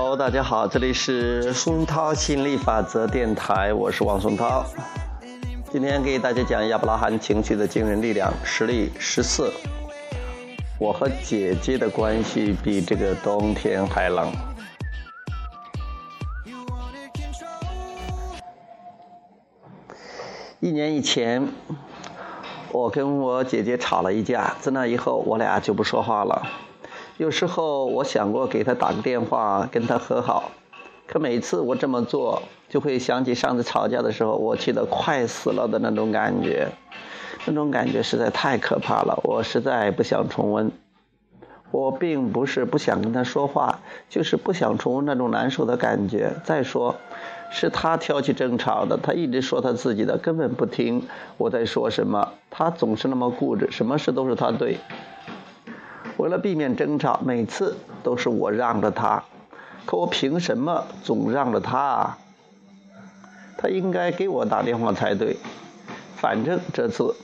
Hello，大家好，这里是松涛心理法则电台，我是王松涛。今天给大家讲亚伯拉罕情绪的惊人力量，实例十四。我和姐姐的关系比这个冬天还冷。一年以前，我跟我姐姐吵了一架，自那以后，我俩就不说话了。有时候我想过给他打个电话，跟他和好，可每次我这么做，就会想起上次吵架的时候，我气得快死了的那种感觉。那种感觉实在太可怕了，我实在不想重温。我并不是不想跟他说话，就是不想重温那种难受的感觉。再说，是他挑起争吵的，他一直说他自己的，根本不听我在说什么。他总是那么固执，什么事都是他对。为了避免争吵，每次都是我让着他，可我凭什么总让着他？他应该给我打电话才对。反正这次。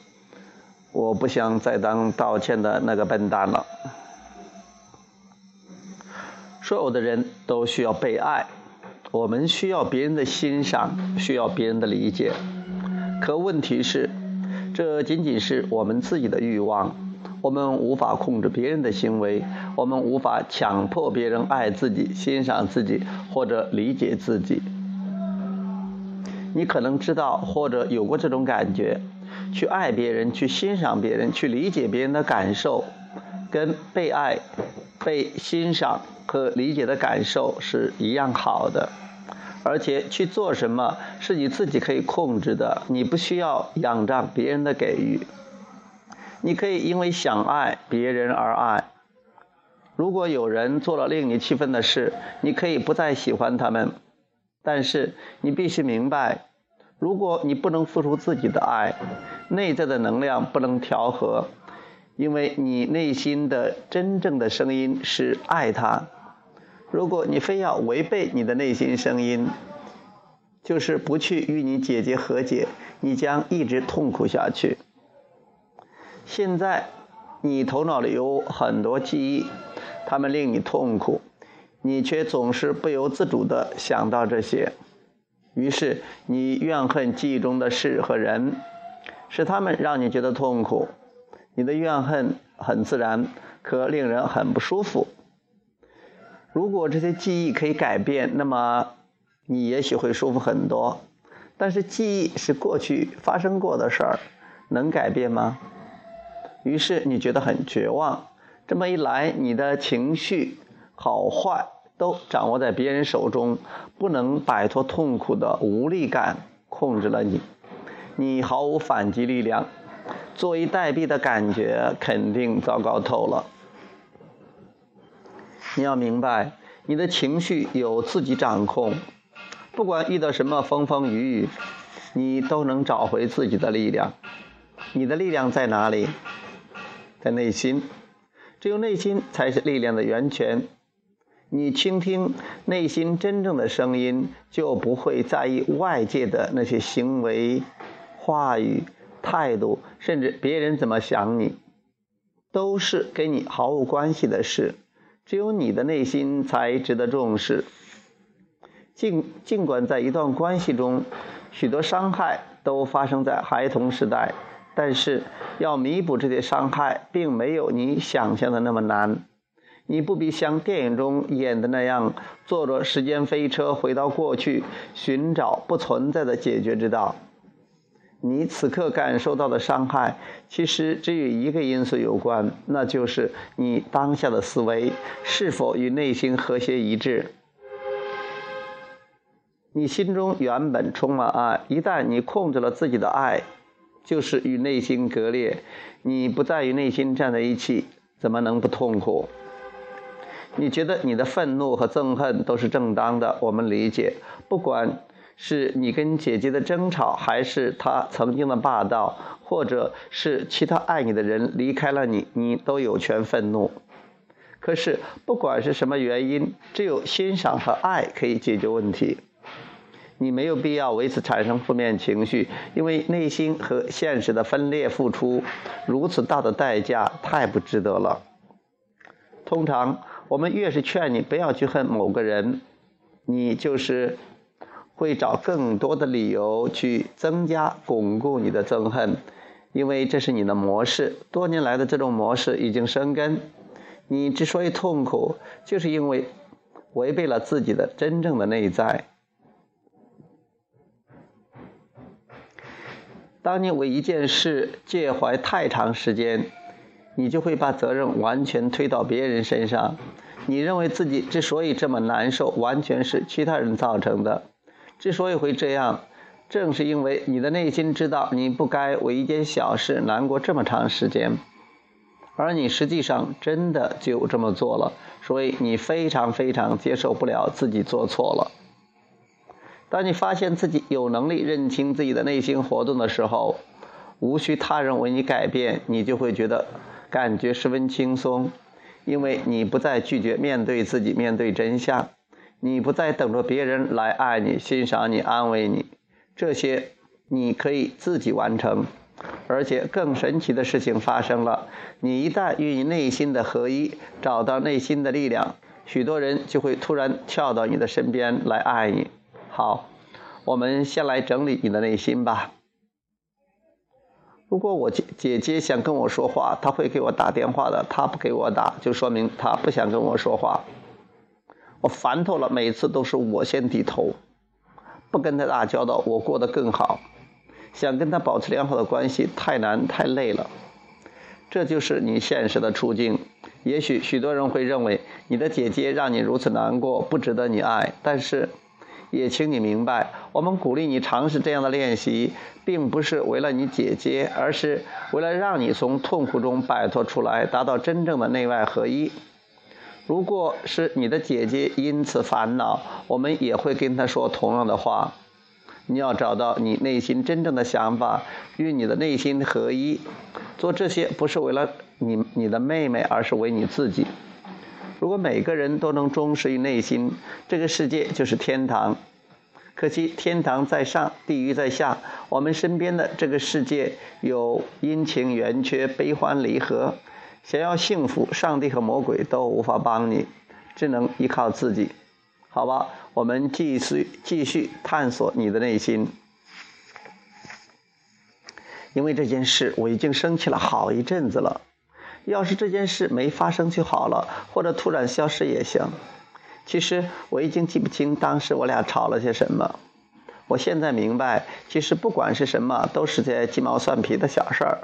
我不想再当道歉的那个笨蛋了。所有的人都需要被爱，我们需要别人的欣赏，需要别人的理解。可问题是，这仅仅是我们自己的欲望，我们无法控制别人的行为，我们无法强迫别人爱自己、欣赏自己或者理解自己。你可能知道或者有过这种感觉。去爱别人，去欣赏别人，去理解别人的感受，跟被爱、被欣赏和理解的感受是一样好的。而且去做什么是你自己可以控制的，你不需要仰仗别人的给予。你可以因为想爱别人而爱。如果有人做了令你气愤的事，你可以不再喜欢他们，但是你必须明白。如果你不能付出自己的爱，内在的能量不能调和，因为你内心的真正的声音是爱他。如果你非要违背你的内心声音，就是不去与你姐姐和解，你将一直痛苦下去。现在你头脑里有很多记忆，它们令你痛苦，你却总是不由自主地想到这些。于是你怨恨记忆中的事和人，是他们让你觉得痛苦。你的怨恨很自然，可令人很不舒服。如果这些记忆可以改变，那么你也许会舒服很多。但是记忆是过去发生过的事儿，能改变吗？于是你觉得很绝望。这么一来，你的情绪好坏。都掌握在别人手中，不能摆脱痛苦的无力感控制了你，你毫无反击力量，坐以待毙的感觉肯定糟糕透了。你要明白，你的情绪由自己掌控，不管遇到什么风风雨雨，你都能找回自己的力量。你的力量在哪里？在内心，只有内心才是力量的源泉。你倾听内心真正的声音，就不会在意外界的那些行为、话语、态度，甚至别人怎么想你，都是跟你毫无关系的事。只有你的内心才值得重视。尽尽管在一段关系中，许多伤害都发生在孩童时代，但是要弥补这些伤害，并没有你想象的那么难。你不必像电影中演的那样，坐着时间飞车回到过去，寻找不存在的解决之道。你此刻感受到的伤害，其实只与一个因素有关，那就是你当下的思维是否与内心和谐一致。你心中原本充满爱，一旦你控制了自己的爱，就是与内心割裂。你不再与内心站在一起，怎么能不痛苦？你觉得你的愤怒和憎恨都是正当的，我们理解。不管是你跟姐姐的争吵，还是她曾经的霸道，或者是其他爱你的人离开了你，你都有权愤怒。可是不管是什么原因，只有欣赏和爱可以解决问题。你没有必要为此产生负面情绪，因为内心和现实的分裂付出如此大的代价，太不值得了。通常。我们越是劝你不要去恨某个人，你就是会找更多的理由去增加、巩固你的憎恨，因为这是你的模式，多年来的这种模式已经生根。你之所以痛苦，就是因为违背了自己的真正的内在。当你为一件事介怀太长时间，你就会把责任完全推到别人身上。你认为自己之所以这么难受，完全是其他人造成的。之所以会这样，正是因为你的内心知道你不该为一件小事难过这么长时间，而你实际上真的就这么做了。所以你非常非常接受不了自己做错了。当你发现自己有能力认清自己的内心活动的时候，无需他人为你改变，你就会觉得感觉十分轻松，因为你不再拒绝面对自己，面对真相，你不再等着别人来爱你、欣赏你、安慰你，这些你可以自己完成。而且更神奇的事情发生了，你一旦与你内心的合一，找到内心的力量，许多人就会突然跳到你的身边来爱你。好，我们先来整理你的内心吧。如果我姐姐姐想跟我说话，她会给我打电话的。她不给我打，就说明她不想跟我说话。我烦透了，每次都是我先低头，不跟她打交道，我过得更好。想跟她保持良好的关系，太难太累了。这就是你现实的处境。也许许多人会认为你的姐姐让你如此难过，不值得你爱，但是。也请你明白，我们鼓励你尝试这样的练习，并不是为了你姐姐，而是为了让你从痛苦中摆脱出来，达到真正的内外合一。如果是你的姐姐因此烦恼，我们也会跟她说同样的话。你要找到你内心真正的想法，与你的内心合一。做这些不是为了你你的妹妹，而是为你自己。如果每个人都能忠实于内心，这个世界就是天堂。可惜天堂在上，地狱在下。我们身边的这个世界有阴晴圆缺、悲欢离合。想要幸福，上帝和魔鬼都无法帮你，只能依靠自己。好吧，我们继续继续探索你的内心。因为这件事，我已经生气了好一阵子了。要是这件事没发生就好了，或者突然消失也行。其实我已经记不清当时我俩吵了些什么。我现在明白，其实不管是什么，都是些鸡毛蒜皮的小事儿。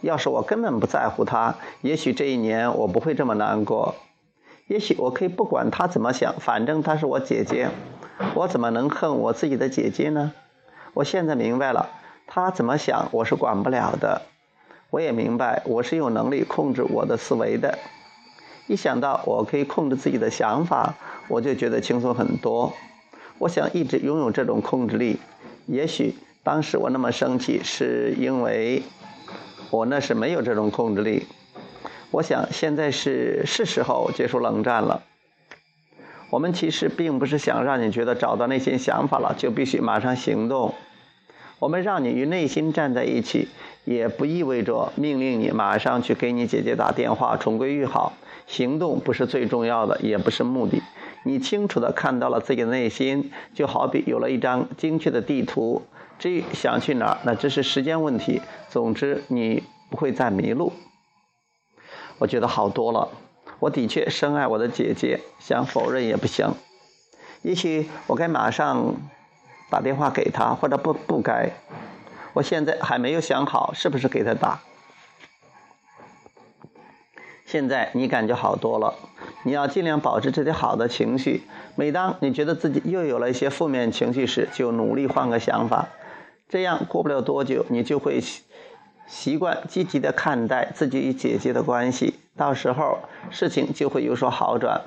要是我根本不在乎他，也许这一年我不会这么难过。也许我可以不管他怎么想，反正她是我姐姐，我怎么能恨我自己的姐姐呢？我现在明白了，他怎么想我是管不了的。我也明白，我是有能力控制我的思维的。一想到我可以控制自己的想法，我就觉得轻松很多。我想一直拥有这种控制力。也许当时我那么生气，是因为我那时没有这种控制力。我想现在是是时候结束冷战了。我们其实并不是想让你觉得找到那些想法了就必须马上行动。我们让你与内心站在一起。也不意味着命令你马上去给你姐姐打电话重归于好。行动不是最重要的，也不是目的。你清楚地看到了自己的内心，就好比有了一张精确的地图。至于想去哪儿，那只是时间问题。总之，你不会再迷路。我觉得好多了。我的确深爱我的姐姐，想否认也不行。也许我该马上打电话给她，或者不不该。我现在还没有想好是不是给他打。现在你感觉好多了，你要尽量保持这些好的情绪。每当你觉得自己又有了一些负面情绪时，就努力换个想法。这样过不了多久，你就会习惯积极的看待自己与姐姐的关系。到时候事情就会有所好转，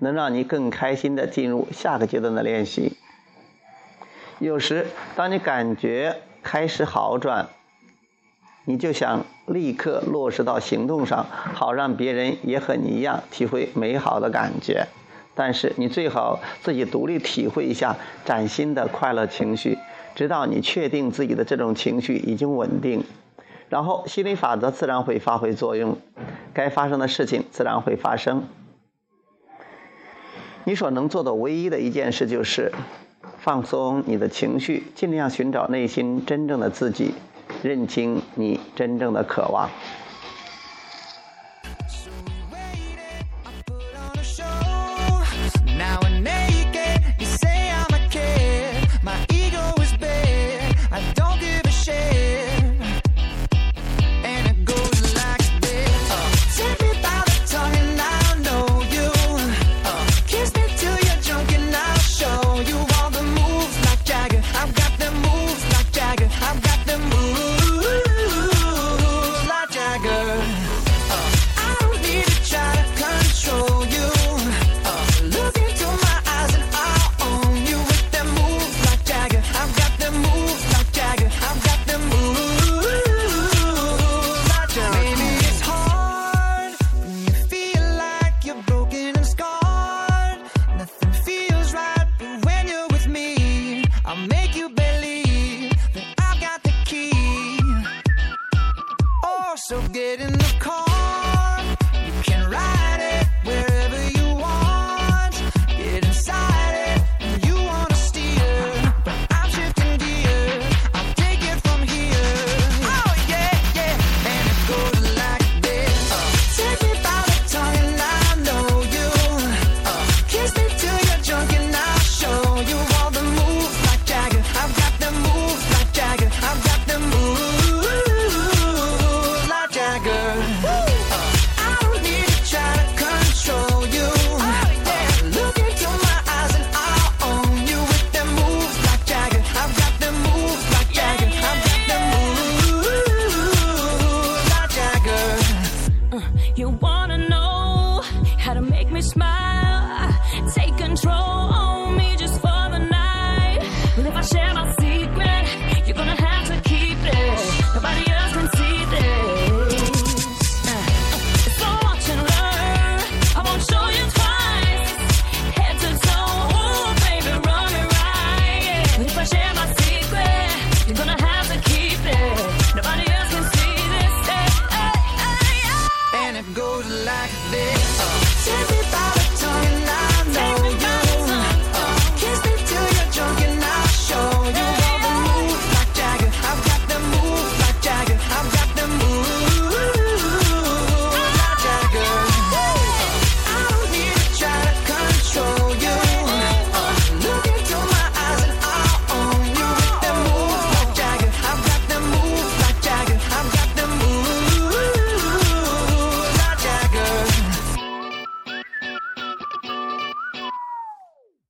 能让你更开心的进入下个阶段的练习。有时当你感觉，开始好转，你就想立刻落实到行动上，好让别人也和你一样体会美好的感觉。但是你最好自己独立体会一下崭新的快乐情绪，直到你确定自己的这种情绪已经稳定，然后心理法则自然会发挥作用，该发生的事情自然会发生。你所能做的唯一的一件事就是放松你的情绪，尽量寻找内心真正的自己，认清你真正的渴望。